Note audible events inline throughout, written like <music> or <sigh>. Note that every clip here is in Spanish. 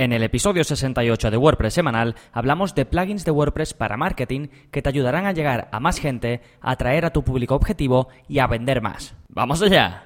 En el episodio 68 de WordPress semanal hablamos de plugins de WordPress para marketing que te ayudarán a llegar a más gente, a atraer a tu público objetivo y a vender más. ¡Vamos allá!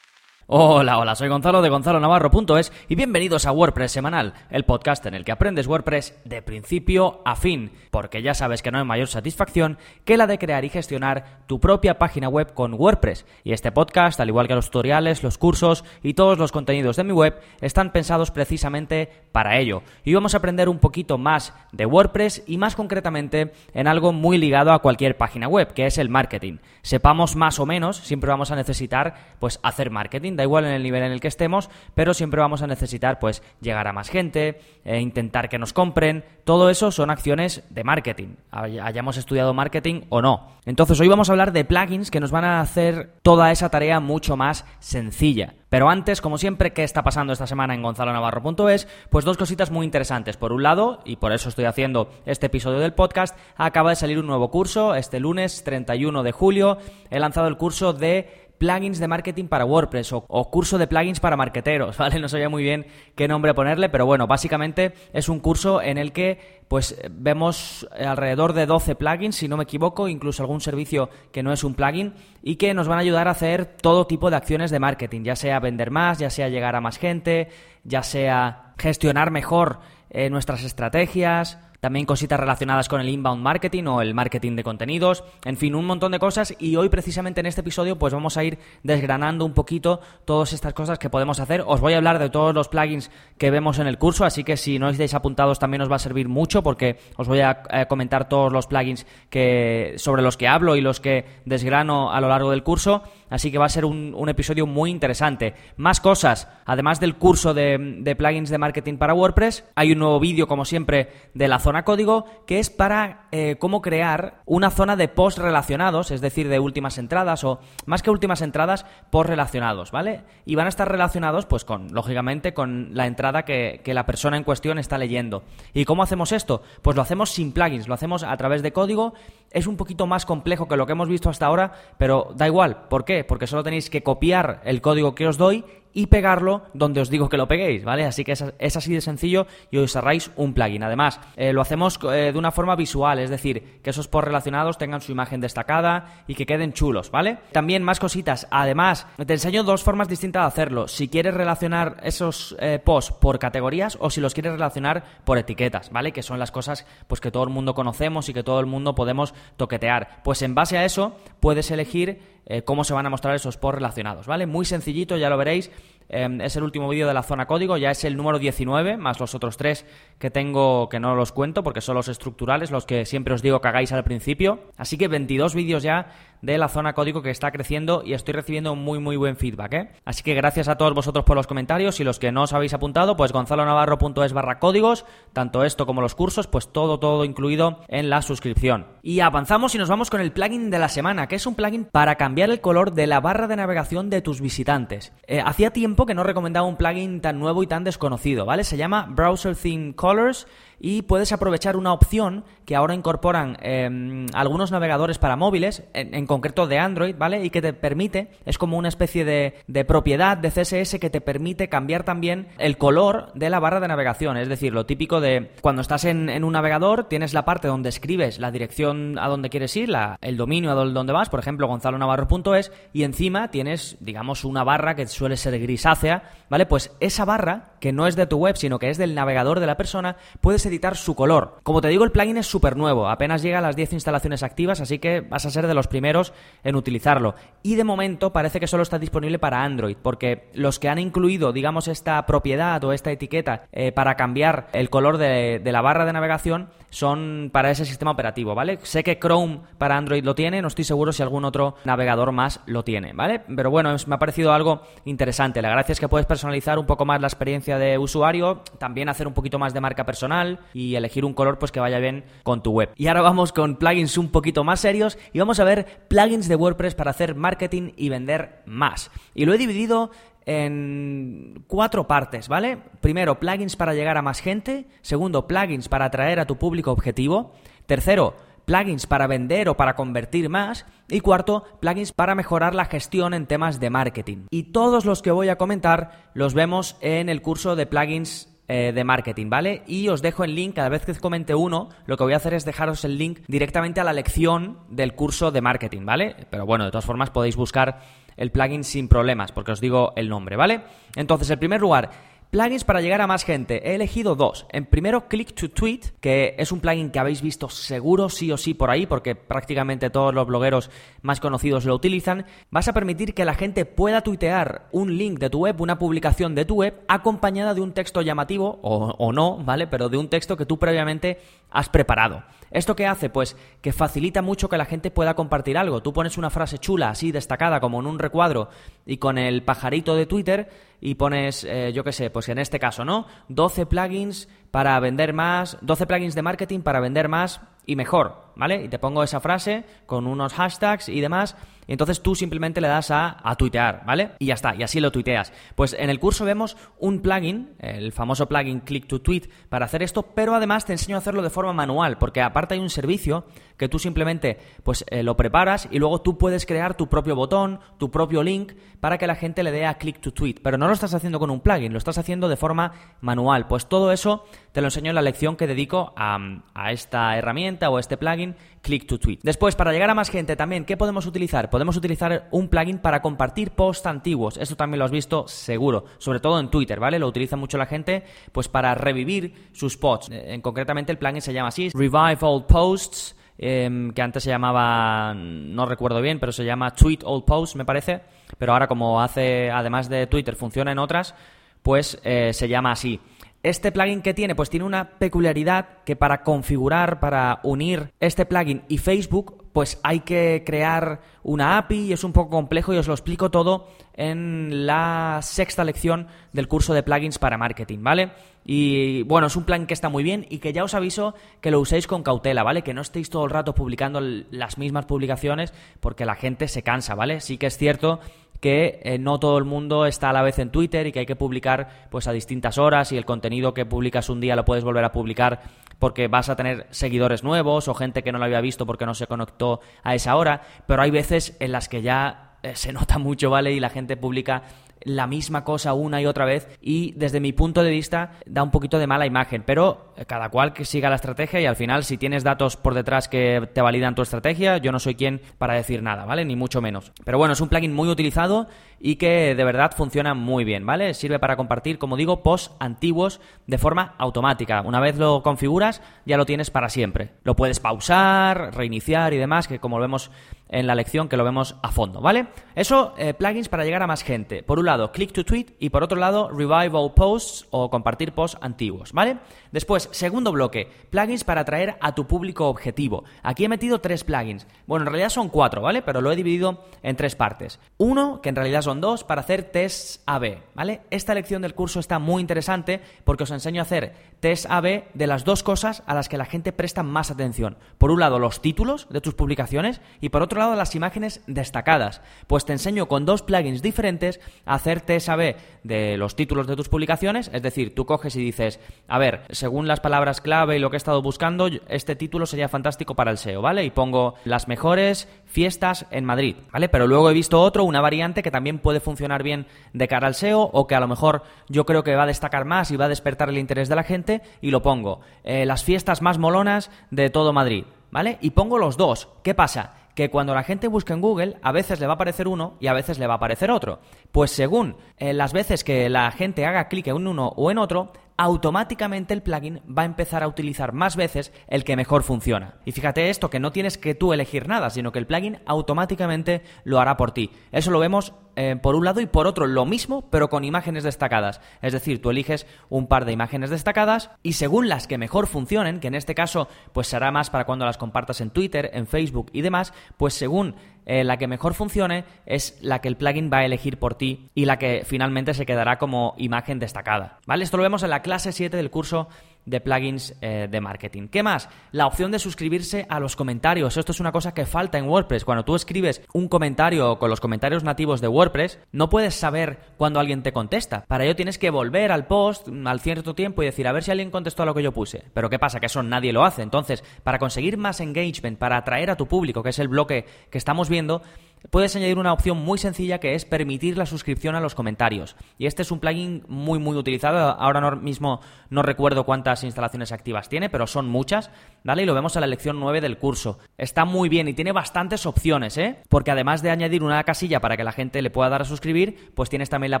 Hola, hola, soy Gonzalo de Gonzalo Navarro.es y bienvenidos a WordPress Semanal, el podcast en el que aprendes WordPress de principio a fin, porque ya sabes que no hay mayor satisfacción que la de crear y gestionar tu propia página web con WordPress. Y este podcast, al igual que los tutoriales, los cursos y todos los contenidos de mi web, están pensados precisamente para ello. Y vamos a aprender un poquito más de WordPress y más concretamente en algo muy ligado a cualquier página web, que es el marketing. Sepamos más o menos, siempre vamos a necesitar pues hacer marketing igual en el nivel en el que estemos, pero siempre vamos a necesitar pues llegar a más gente, e intentar que nos compren, todo eso son acciones de marketing, hayamos estudiado marketing o no. Entonces hoy vamos a hablar de plugins que nos van a hacer toda esa tarea mucho más sencilla. Pero antes, como siempre, ¿qué está pasando esta semana en gonzalonavarro.es? Pues dos cositas muy interesantes. Por un lado, y por eso estoy haciendo este episodio del podcast, acaba de salir un nuevo curso. Este lunes 31 de julio he lanzado el curso de plugins de marketing para WordPress o, curso de plugins para marketeros, <laughs> ¿vale? No sabía muy bien qué nombre ponerle, pero bueno, básicamente es un curso en el que pues vemos alrededor de 12 plugins, si no me equivoco, incluso algún servicio que no es un plugin y que nos van a ayudar a hacer todo tipo de acciones de marketing, ya sea vender más, ya sea llegar a más gente, ya sea gestionar mejor eh, nuestras estrategias, también cositas relacionadas con el inbound marketing o el marketing de contenidos, en fin, un montón de cosas y hoy precisamente en este episodio pues vamos a ir desgranando un poquito todas estas cosas que podemos hacer. Os voy a hablar de todos los plugins que vemos en el curso, así que si no estáis apuntados también os va a servir mucho porque os voy a comentar todos los plugins que, sobre los que hablo y los que desgrano a lo largo del curso. Así que va a ser un, episodio muy interesante. Más cosas, además del curso de, plugins de marketing para WordPress, hay un nuevo vídeo, como siempre, de la zona código, que es para eh, cómo crear una zona de post relacionados, es decir, de últimas entradas, o más que últimas entradas, post relacionados, ¿vale? Y van a estar relacionados, pues, con, lógicamente, con la entrada que, que la persona en cuestión está leyendo. ¿Y cómo hacemos esto? Pues lo hacemos sin plugins, lo hacemos a través de código. Es un poquito más complejo que lo que hemos visto hasta ahora, pero da igual. ¿Por qué? Porque solo tenéis que copiar el código que os doy y pegarlo donde os digo que lo peguéis, ¿vale? Así que es, así de sencillo y os cerráis un plugin. Además, eh, lo hacemos eh, de una forma visual, es decir, que esos posts relacionados tengan su imagen destacada y que queden chulos, ¿vale? También más cositas. Además, te enseño dos formas distintas de hacerlo. Si quieres relacionar esos eh, posts por categorías o si los quieres relacionar por etiquetas, ¿vale? Que son las cosas pues que todo el mundo conocemos y que todo el mundo podemos toquetear. Pues en base a eso puedes elegir cómo se van a mostrar esos posts relacionados, ¿vale? Muy sencillito, ya lo veréis. Em, es el último vídeo de la zona código, ya es el número 19, más los otros tres que tengo que no los cuento porque son los estructurales, los que siempre os digo que hagáis al principio. Así que 22 vídeos ya de la zona código que está creciendo y estoy recibiendo muy muy buen feedback. ¿eh? Así que gracias a todos vosotros por los comentarios y los que no os habéis apuntado, pues gonzalonavarro.es barra códigos, tanto esto como los cursos, pues todo todo incluido en la suscripción. Y avanzamos y nos vamos con el plugin de la semana, que es un plugin para cambiar el color de la barra de navegación de tus visitantes. Eh, hacía tiempo que no recomendaba un plugin tan nuevo y tan desconocido, ¿vale? Se llama Browser Theme Colors y puedes aprovechar una opción que ahora incorporan em, algunos navegadores para móviles, en, concreto de Android, ¿vale? Y que te permite, es como una especie de, propiedad de CSS que te permite cambiar también el color de la barra de navegación. Es decir, lo típico de cuando estás en, un navegador, tienes la parte donde escribes la dirección a donde quieres ir, la, el dominio a donde vas, por ejemplo, gonzalonavarro.es, y encima tienes, digamos, una barra que suele ser grisácea, ¿vale? Pues esa barra, que no es de tu web, sino que es del navegador de la persona, puedes editar su color. Como te digo, el plugin es súper nuevo, apenas llega a las 10 instalaciones activas, así que vas a ser de los primeros en utilizarlo. Y de momento parece que solo está disponible para Android, porque los que han incluido, digamos, esta propiedad o esta etiqueta eh, para cambiar el color de, de la barra de navegación son para ese sistema operativo, ¿vale? Sé que Chrome para Android lo tiene, no estoy seguro si algún otro navegador más lo tiene, ¿vale? Pero bueno, me ha parecido algo interesante. La gracia es que puedes personalizar un poco más la experiencia de usuario, también hacer un poquito más de marca personal y elegir un color pues que vaya bien con tu web. Y ahora vamos con plugins un poquito más serios y vamos a ver plugins de WordPress para hacer marketing y vender más. Y lo he dividido en cuatro partes, ¿vale? Primero, plugins para llegar a más gente. Segundo, plugins para atraer a tu público objetivo. Tercero, plugins para vender o para convertir más. Y cuarto, plugins para mejorar la gestión en temas de marketing. Y todos los que voy a comentar los vemos en el curso de plugins eh, de marketing, ¿vale? Y os dejo el link, cada vez que comente uno, lo que voy a hacer es dejaros el link directamente a la lección del curso de marketing, ¿vale? Pero bueno, de todas formas podéis buscar el plugin sin problemas, porque os digo el nombre, ¿vale? Entonces, en primer lugar, Plugins para llegar a más gente. He elegido dos. En primero, Click to Tweet, que es un plugin que habéis visto seguro sí o sí por ahí, porque prácticamente todos los blogueros más conocidos lo utilizan. Vas a permitir que la gente pueda tuitear un link de tu web, una publicación de tu web, acompañada de un texto llamativo, o, o no, ¿vale? Pero de un texto que tú previamente has preparado. ¿Esto qué hace? Pues que facilita mucho que la gente pueda compartir algo. Tú pones una frase chula, así destacada, como en un recuadro, y con el pajarito de Twitter, y pones, eh, yo qué sé, pues en este caso, ¿no? 12 plugins para vender más, 12 plugins de marketing para vender más y mejor, ¿vale? Y te pongo esa frase con unos hashtags y demás, y entonces tú simplemente le das a, a tuitear, ¿vale? Y ya está, y así lo tuiteas. Pues en el curso vemos un plugin, el famoso plugin Click to Tweet, para hacer esto, pero además te enseño a hacerlo de forma manual, porque aparte hay un servicio que tú simplemente pues eh, lo preparas y luego tú puedes crear tu propio botón, tu propio link para que la gente le dé a click to tweet, pero no lo estás haciendo con un plugin, lo estás haciendo de forma manual. Pues todo eso te lo enseño en la lección que dedico a, a esta herramienta o este plugin click to tweet. Después, para llegar a más gente también, ¿qué podemos utilizar? Podemos utilizar un plugin para compartir posts antiguos. Esto también lo has visto seguro, sobre todo en Twitter, ¿vale? Lo utiliza mucho la gente pues para revivir sus posts. En, concretamente el plugin se llama así, Revive Old Posts. Em, que antes se llamaba, no recuerdo bien, pero se llama Tweet Old Posts, me parece. Pero ahora como hace, además de Twitter, funciona en otras, pues eh, se llama así. Este plugin que tiene, pues tiene una peculiaridad que para configurar, para unir este plugin y Facebook, pues hay que crear una API y es un poco complejo y os lo explico todo en la sexta lección del curso de plugins para marketing, ¿vale? Y bueno, es un plugin que está muy bien y que ya os aviso que lo uséis con cautela, ¿vale? Que no estéis todo el rato publicando las mismas publicaciones porque la gente se cansa, ¿vale? Sí que es cierto que eh, no todo el mundo está a la vez en Twitter y que hay que publicar pues a distintas horas y el contenido que publicas un día lo puedes volver a publicar porque vas a tener seguidores nuevos o gente que no lo había visto porque no se conectó a esa hora, pero hay veces en las que ya eh, se nota mucho, ¿vale? Y la gente publica la misma cosa una y otra vez y desde mi punto de vista da un poquito de mala imagen, pero eh, cada cual que siga la estrategia y al final si tienes datos por detrás que te validan tu estrategia, yo no soy quien para decir nada, ¿vale? Ni mucho menos. Pero bueno, es un plugin muy utilizado y que de verdad funciona muy bien, ¿vale? Sirve para compartir, como digo, posts antiguos de forma automática. Una vez lo configuras, ya lo tienes para siempre. Lo puedes pausar, reiniciar y demás, que como vemos en la lección que lo vemos a fondo, ¿vale? Eso, eh, plugins para llegar a más gente. Por un lado, click to tweet y por otro lado, revival posts o compartir posts antiguos, ¿vale? Después, segundo bloque, plugins para atraer a tu público objetivo. Aquí he metido tres plugins. Bueno, en realidad son cuatro, ¿vale? Pero lo he dividido en tres partes. Uno, que en realidad son dos, para hacer tests AB, ¿vale? Esta lección del curso está muy interesante porque os enseño a hacer test AB de las dos cosas a las que la gente presta más atención. Por un lado, los títulos de tus publicaciones y por otro lado, las imágenes destacadas. Pues te enseño con dos plugins diferentes a hacer test AB de los títulos de tus publicaciones. Es decir, tú coges y dices, a ver, según las palabras clave y lo que he estado buscando, este título sería fantástico para el SEO, ¿vale? Y pongo las mejores fiestas en Madrid, ¿vale? Pero luego he visto otro, una variante que también puede funcionar bien de cara al SEO o que a lo mejor yo creo que va a destacar más y va a despertar el interés de la gente y lo pongo. Eh, las fiestas más molonas de todo Madrid, ¿vale? Y pongo los dos. ¿Qué pasa? Que cuando la gente busca en Google, a veces le va a aparecer uno y a veces le va a aparecer otro. Pues según eh, las veces que la gente haga clic en uno o en otro, automáticamente el plugin va a empezar a utilizar más veces el que mejor funciona. Y fíjate esto, que no tienes que tú elegir nada, sino que el plugin automáticamente lo hará por ti. Eso lo vemos eh, por un lado y por otro lo mismo, pero con imágenes destacadas. Es decir, tú eliges un par de imágenes destacadas y según las que mejor funcionen, que en este caso pues será más para cuando las compartas en Twitter, en Facebook y demás, pues según eh, la que mejor funcione es la que el plugin va a elegir por ti y la que finalmente se quedará como imagen destacada. ¿Vale? Esto lo vemos en la clase 7 del curso de plugins eh, de marketing. ¿Qué más? La opción de suscribirse a los comentarios. Esto es una cosa que falta en WordPress. Cuando tú escribes un comentario con los comentarios nativos de WordPress, no puedes saber cuándo alguien te contesta. Para ello tienes que volver al post al cierto tiempo y decir a ver si alguien contestó a lo que yo puse. Pero ¿qué pasa? Que eso nadie lo hace. Entonces, para conseguir más engagement, para atraer a tu público, que es el bloque que estamos viendo, puedes añadir una opción muy sencilla que es permitir la suscripción a los comentarios. Y este es un plugin muy muy utilizado. Ahora mismo no recuerdo cuántas instalaciones activas tiene, pero son muchas, ¿vale? Y lo vemos en la lección 9 del curso. Está muy bien y tiene bastantes opciones, ¿eh? Porque además de añadir una casilla para que la gente le pueda dar a suscribir, pues tienes también la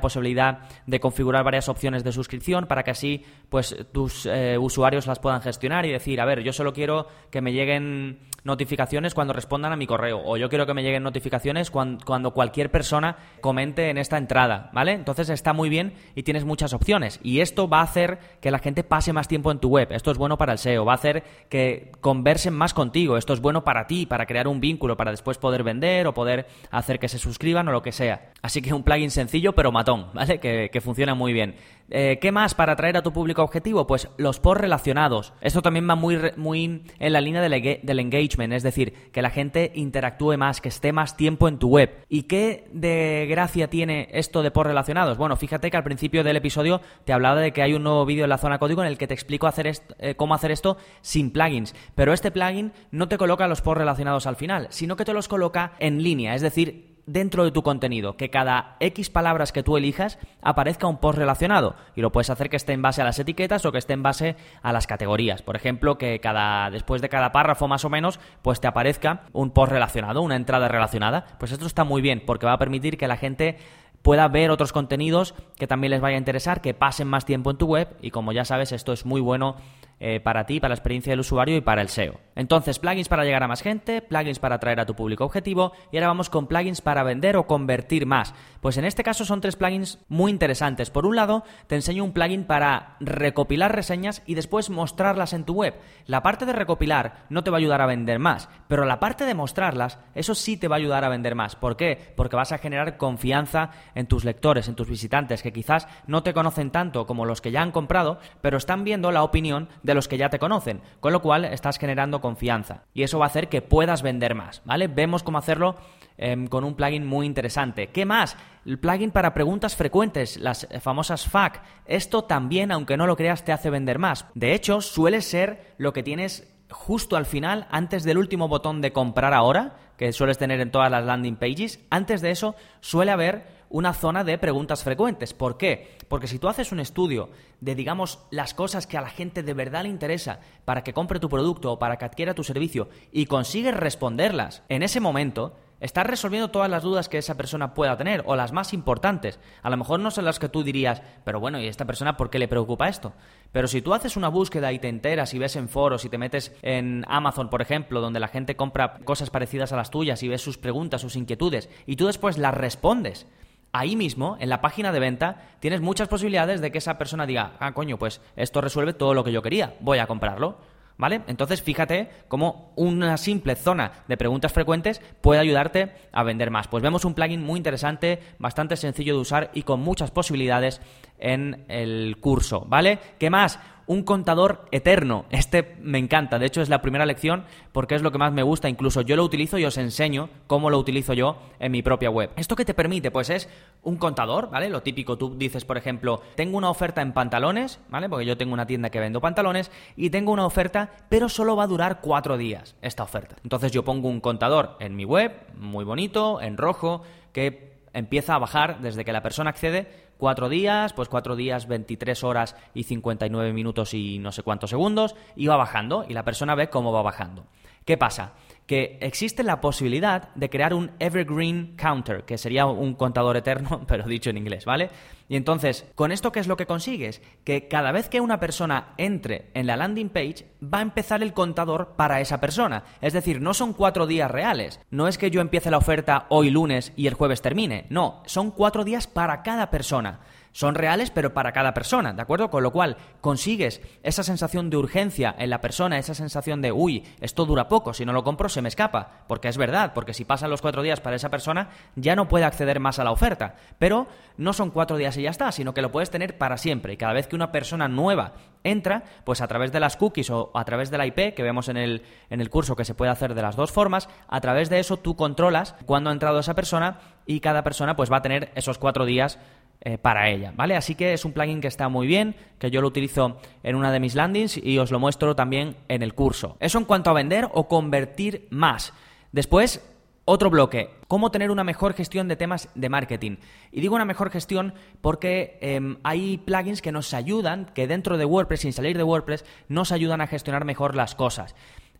posibilidad de configurar varias opciones de suscripción para que así pues tus eh, usuarios las puedan gestionar y decir, a ver, yo solo quiero que me lleguen notificaciones cuando respondan a mi correo o yo quiero que me lleguen notificaciones cuando, cualquier persona comente en esta entrada, ¿vale? Entonces está muy bien y tienes muchas opciones y esto va a hacer que la gente pase más tiempo en tu web, esto es bueno para el SEO, va a hacer que conversen más contigo, esto es bueno para ti, para crear un vínculo, para después poder vender o poder hacer que se suscriban o lo que sea. Así que un plugin sencillo pero matón, ¿vale? Que, funciona muy bien. Eh, ¿Qué más para atraer a tu público objetivo? Pues los posts relacionados. Esto también va muy, muy en la línea del, engagement, es decir, que la gente interactúe más, que esté más tiempo en tu web. ¿Y qué de gracia tiene esto de posts relacionados? Bueno, fíjate que al principio del episodio te hablaba de que hay un nuevo vídeo en la zona código en el que te explico hacer eh, cómo hacer esto sin plugins. Pero este plugin no te coloca los posts relacionados al final, sino que te los coloca en línea, es decir, dentro de tu contenido, que cada X palabras que tú elijas aparezca un post relacionado. Y lo puedes hacer que esté en base a las etiquetas o que esté en base a las categorías. Por ejemplo, que cada, después de cada párrafo más o menos, pues te aparezca un post relacionado, una entrada relacionada. Pues esto está muy bien, porque va a permitir que la gente pueda ver otros contenidos que también les vaya a interesar, que pasen más tiempo en tu web y como ya sabes esto es muy bueno eh, para ti, para la experiencia del usuario y para el SEO. Entonces, plugins para llegar a más gente, plugins para atraer a tu público objetivo y ahora vamos con plugins para vender o convertir más. Pues en este caso son tres plugins muy interesantes. Por un lado, te enseño un plugin para recopilar reseñas y después mostrarlas en tu web. La parte de recopilar no te va a ayudar a vender más, pero la parte de mostrarlas, eso sí te va a ayudar a vender más. ¿Por qué? Porque vas a generar confianza en tus lectores, en tus visitantes, que quizás no te conocen tanto como los que ya han comprado, pero están viendo la opinión de los que ya te conocen, con lo cual estás generando confianza y eso va a hacer que puedas vender más, ¿vale? Vemos cómo hacerlo em, con un plugin muy interesante. ¿Qué más? El plugin para preguntas frecuentes, las famosas FAQ. Esto también, aunque no lo creas, te hace vender más. De hecho, suele ser lo que tienes justo al final, antes del último botón de comprar ahora, que sueles tener en todas las landing pages, antes de eso suele haber una zona de preguntas frecuentes. ¿Por qué? Porque si tú haces un estudio de, digamos, las cosas que a la gente de verdad le interesa para que compre tu producto o para que adquiera tu servicio y consigues responderlas en ese momento, estás resolviendo todas las dudas que esa persona pueda tener o las más importantes. A lo mejor no son las que tú dirías, pero bueno, ¿y esta persona por qué le preocupa esto? Pero si tú haces una búsqueda y te enteras y ves en foros y te metes en Amazon, por ejemplo, donde la gente compra cosas parecidas a las tuyas y ves sus preguntas, sus inquietudes, y tú después las respondes, ahí mismo, en la página de venta, tienes muchas posibilidades de que esa persona diga, ah, coño, pues esto resuelve todo lo que yo quería, voy a comprarlo. ¿Vale? Entonces fíjate cómo una simple zona de preguntas frecuentes puede ayudarte a vender más. Pues vemos un plugin muy interesante, bastante sencillo de usar y con muchas posibilidades en el curso, ¿vale? ¿Qué más? Un contador eterno. Este me encanta, de hecho es la primera lección porque es lo que más me gusta, incluso yo lo utilizo y os enseño cómo lo utilizo yo en mi propia web. ¿Esto qué te permite? Pues es un contador, ¿vale? Lo típico, tú dices, por ejemplo, tengo una oferta en pantalones, ¿vale? Porque yo tengo una tienda que vendo pantalones y tengo una oferta, pero solo va a durar cuatro días esta oferta. Entonces yo pongo un contador en mi web, muy bonito, en rojo, que empieza a bajar desde que la persona accede cuatro días, pues cuatro días, 23 horas y 59 minutos y no sé cuántos segundos, y va bajando y la persona ve cómo va bajando. ¿Qué pasa? Que existe la posibilidad de crear un evergreen counter, que sería un contador eterno, <laughs> pero dicho en inglés, ¿vale? Y entonces, ¿con esto qué es lo que consigues? Que cada vez que una persona entre en la landing page, va a empezar el contador para esa persona. Es decir, no son cuatro días reales. No es que yo empiece la oferta hoy lunes y el jueves termine. No, son cuatro días para cada persona. Son reales, pero para cada persona, ¿de acuerdo? Con lo cual consigues esa sensación de urgencia en la persona, esa sensación de, uy, esto dura poco, si no lo compro se me escapa, porque es verdad, porque si pasan los cuatro días para esa persona ya no puede acceder más a la oferta, pero no son cuatro días y ya está, sino que lo puedes tener para siempre, y cada vez que una persona nueva entra, pues a través de las cookies o a través de la IP, que vemos en el, en el curso que se puede hacer de las dos formas, a través de eso tú controlas cuándo ha entrado esa persona y cada persona pues va a tener esos cuatro días eh, para ella, ¿vale? Así que es un plugin que está muy bien, que yo lo utilizo en una de mis landings y os lo muestro también en el curso. Eso en cuanto a vender o convertir más. Después, otro bloque, cómo tener una mejor gestión de temas de marketing. Y digo una mejor gestión porque em, hay plugins que nos ayudan, que dentro de WordPress, sin salir de WordPress, nos ayudan a gestionar mejor las cosas.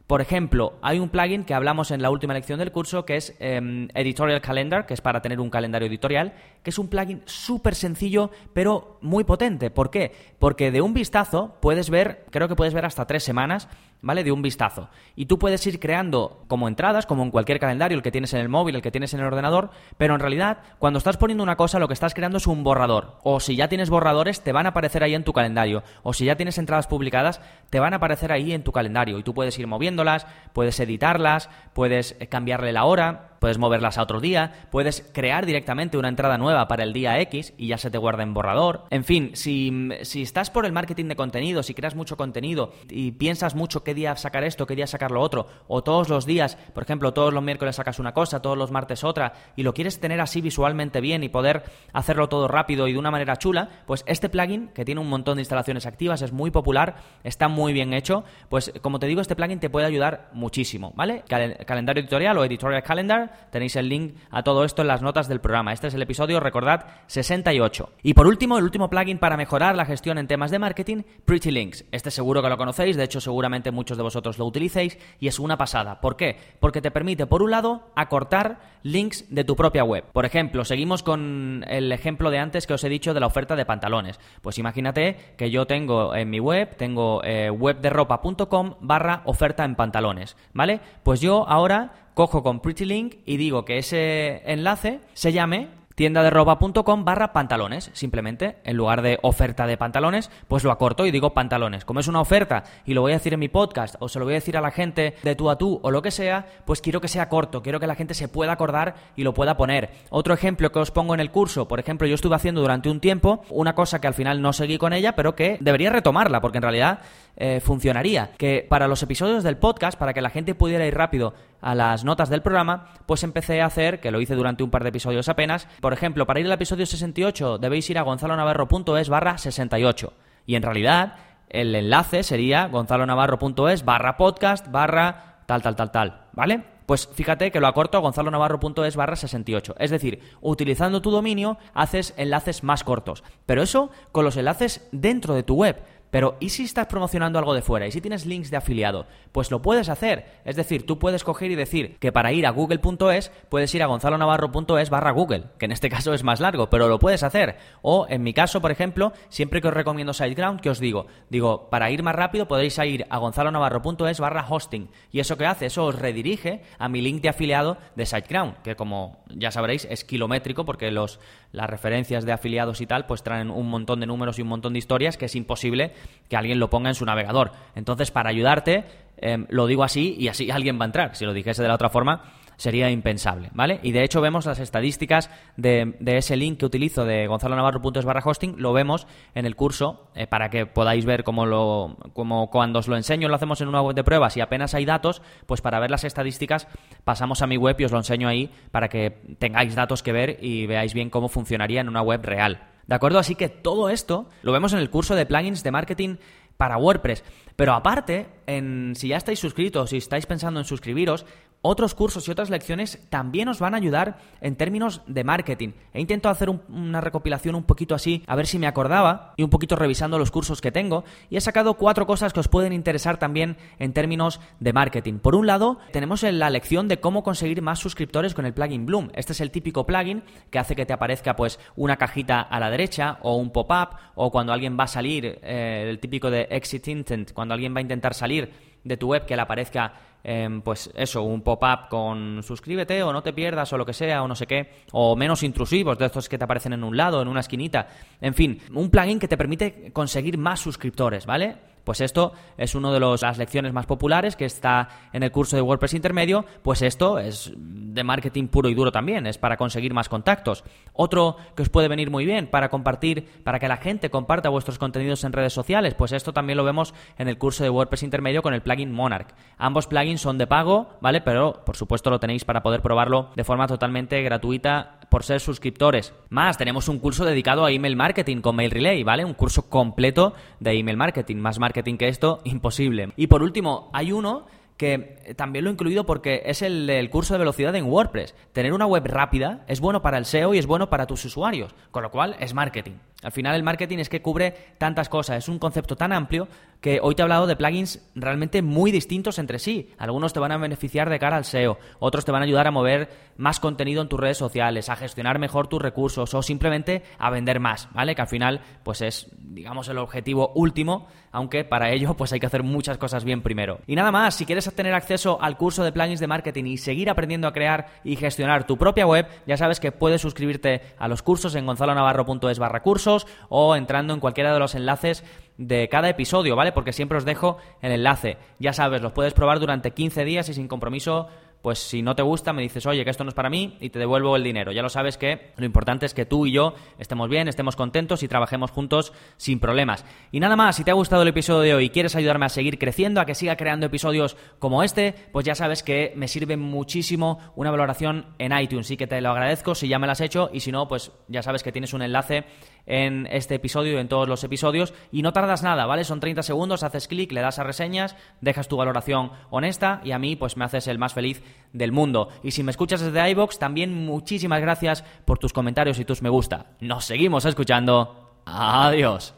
Por ejemplo, hay un plugin que hablamos en la última lección del curso que es em, Editorial Calendar, que es para tener un calendario editorial, que es un plugin súper sencillo pero muy potente. ¿Por qué? Porque de un vistazo puedes ver, creo que puedes ver hasta tres semanas ¿vale? De un vistazo. Y tú puedes ir creando como entradas, como en cualquier calendario, el que tienes en el móvil, el que tienes en el ordenador, pero en realidad, cuando estás poniendo una cosa, lo que estás creando es un borrador. O si ya tienes borradores, te van a aparecer ahí en tu calendario. O si ya tienes entradas publicadas, te van a aparecer ahí en tu calendario. Y tú puedes ir moviéndolas, puedes editarlas, puedes eh, cambiarle la hora, puedes moverlas a otro día, puedes crear directamente una entrada nueva para el día X y ya se te guarda en borrador. En fin, si, si estás por el marketing de contenido, si creas mucho contenido y piensas mucho qué día sacar esto, qué día sacar lo otro, o todos los días, por ejemplo, todos los miércoles sacas una cosa, todos los martes otra, y lo quieres tener así visualmente bien y poder hacerlo todo rápido y de una manera chula, pues este plugin, que tiene un montón de instalaciones activas, es muy popular, está muy bien hecho, pues como te digo, este plugin te puede ayudar muchísimo, ¿vale? calendario editorial o editorial calendar Tenéis el link a todo esto en las notas del programa. Este es el episodio, recordad, 68. Y por último, el último plugin para mejorar la gestión en temas de marketing, Pretty Links. Este seguro que lo conocéis, de hecho seguramente muchos de vosotros lo utilicéis y es una pasada. ¿Por qué? Porque te permite, por un lado, acortar links de tu propia web. Por ejemplo, seguimos con el ejemplo de antes que os he dicho de la oferta de pantalones. Pues imagínate que yo tengo en mi web, tengo eh, webderopa.com barra oferta en pantalones, ¿vale? Pues yo ahora cojo con PrettyLink y digo que ese enlace se llame tiendaderopa.com barra pantalones, simplemente, en lugar de oferta de pantalones, pues lo acorto y digo pantalones. Como es una oferta y lo voy a decir en mi podcast o se lo voy a decir a la gente de tú a tú o lo que sea, pues quiero que sea corto, quiero que la gente se pueda acordar y lo pueda poner. Otro ejemplo que os pongo en el curso, por ejemplo, yo estuve haciendo durante un tiempo una cosa que al final no seguí con ella, pero que debería retomarla, porque en realidad eh, funcionaría. Que para los episodios del podcast, para que la gente pudiera ir rápido a las notas del programa, pues empecé a hacer, que lo hice durante un par de episodios apenas, por ejemplo, para ir al episodio 68 debéis ir a gonzalonavarro.es barra 68. Y en realidad el enlace sería gonzalonavarro.es barra podcast barra tal, tal, tal, tal, ¿vale? Pues fíjate que lo acorto a gonzalonavarro.es barra 68. Es decir, utilizando tu dominio haces enlaces más cortos. Pero eso con los enlaces dentro de tu web. Pero ¿y si estás promocionando algo de fuera? ¿Y si tienes links de afiliado? Pues lo puedes hacer. Es decir, tú puedes coger y decir que para ir a google.es puedes ir a gonzalonavarro.es barra google, que en este <laughs> caso es más largo, pero lo puedes hacer. O en mi caso, por ejemplo, siempre que os recomiendo SiteGround, que os digo? Digo, para ir más rápido podéis ir a gonzalonavarro.es barra hosting. ¿Y eso qué hace? Eso os redirige a mi link de afiliado de SiteGround, que como ya sabréis es kilométrico porque los, las referencias de afiliados y tal pues traen un montón de números y un montón de historias que es imposible que alguien lo ponga en su navegador. Entonces, para ayudarte, em, lo digo así y así alguien va a entrar. Si lo dijese de la otra forma, sería impensable, ¿vale? Y de hecho vemos las estadísticas de, ese link que utilizo de gonzalo navarro.es barra hosting, lo vemos en el curso eh, para que podáis ver cómo lo, cómo cuando os lo enseño lo hacemos en una web de pruebas y apenas hay datos, pues para ver las estadísticas pasamos a mi web y os lo enseño ahí para que tengáis datos que ver y veáis bien cómo funcionaría en una web real. ¿De acuerdo? Así que todo esto lo vemos en el curso de plugins de marketing para WordPress. Pero aparte, en, si ya estáis suscritos, si estáis pensando en suscribiros, otros cursos y otras lecciones también os van a ayudar en términos de marketing. He intentado hacer una recopilación un poquito así, a ver si me acordaba, y un poquito revisando los cursos que tengo, y he sacado cuatro cosas que os pueden interesar también en términos de marketing. Por un lado, tenemos la lección de cómo conseguir más suscriptores con el plugin Bloom. Este es el típico plugin que hace que te aparezca pues una cajita a la derecha, o un pop-up, o cuando alguien va a salir, eh, el típico de exit intent, cuando alguien va a intentar salir de tu web que le aparezca em, pues eso, un pop-up con suscríbete o no te pierdas o lo que sea o no sé qué, o menos intrusivos de estos que te aparecen en un lado, en una esquinita, en fin, un plugin que te permite conseguir más suscriptores, ¿vale? Pues esto es una de las lecciones más populares que está en el curso de WordPress intermedio, pues esto es de marketing puro y duro también, es para conseguir más contactos. Otro que os puede venir muy bien para compartir, para que la gente comparta vuestros contenidos en redes sociales, pues esto también lo vemos en el curso de WordPress intermedio con el plugin Monarch. Ambos plugins son de pago, ¿vale? Pero por supuesto lo tenéis para poder probarlo de forma totalmente gratuita por ser suscriptores. Más, tenemos un curso dedicado a email marketing con Mail Relay, ¿vale? Un curso completo de email marketing. Más marketing que esto, imposible. Y por último, hay uno que también lo he incluido porque es el, curso de velocidad en WordPress. Tener una web rápida es bueno para el SEO y es bueno para tus usuarios, con lo cual es marketing. Al final el marketing es que cubre tantas cosas, es un concepto tan amplio que hoy te he hablado de plugins realmente muy distintos entre sí. Algunos te van a beneficiar de cara al SEO, otros te van a ayudar a mover más contenido en tus redes sociales, a gestionar mejor tus recursos o simplemente a vender más, ¿vale? Que al final pues es digamos el objetivo último, aunque para ello pues hay que hacer muchas cosas bien primero. Y nada más, si quieres tener acceso al curso de plugins de marketing y seguir aprendiendo a crear y gestionar tu propia web, ya sabes que puedes suscribirte a los cursos en gonzalonavarro.es barra cursos o entrando en cualquiera de los enlaces de cada episodio, ¿vale? Porque siempre os dejo el enlace. Ya sabes, los puedes probar durante 15 días y sin compromiso pues si no te gusta me dices, oye, que esto no es para mí y te devuelvo el dinero. Ya lo sabes que lo importante es que tú y yo estemos bien, estemos contentos y trabajemos juntos sin problemas. Y nada más, si te ha gustado el episodio de hoy y quieres ayudarme a seguir creciendo, a que siga creando episodios como este, pues ya sabes que me sirve muchísimo una valoración en iTunes. Sí que te lo agradezco si ya me lo has hecho y si no, pues ya sabes que tienes un enlace en este episodio y en todos los episodios y no tardas nada, ¿vale? Son 30 segundos, haces clic, le das a reseñas, dejas tu valoración honesta y a mí pues me haces el más feliz del mundo. Y si me escuchas desde iBox, también muchísimas gracias por tus comentarios y tus me gusta. Nos seguimos escuchando. Adiós.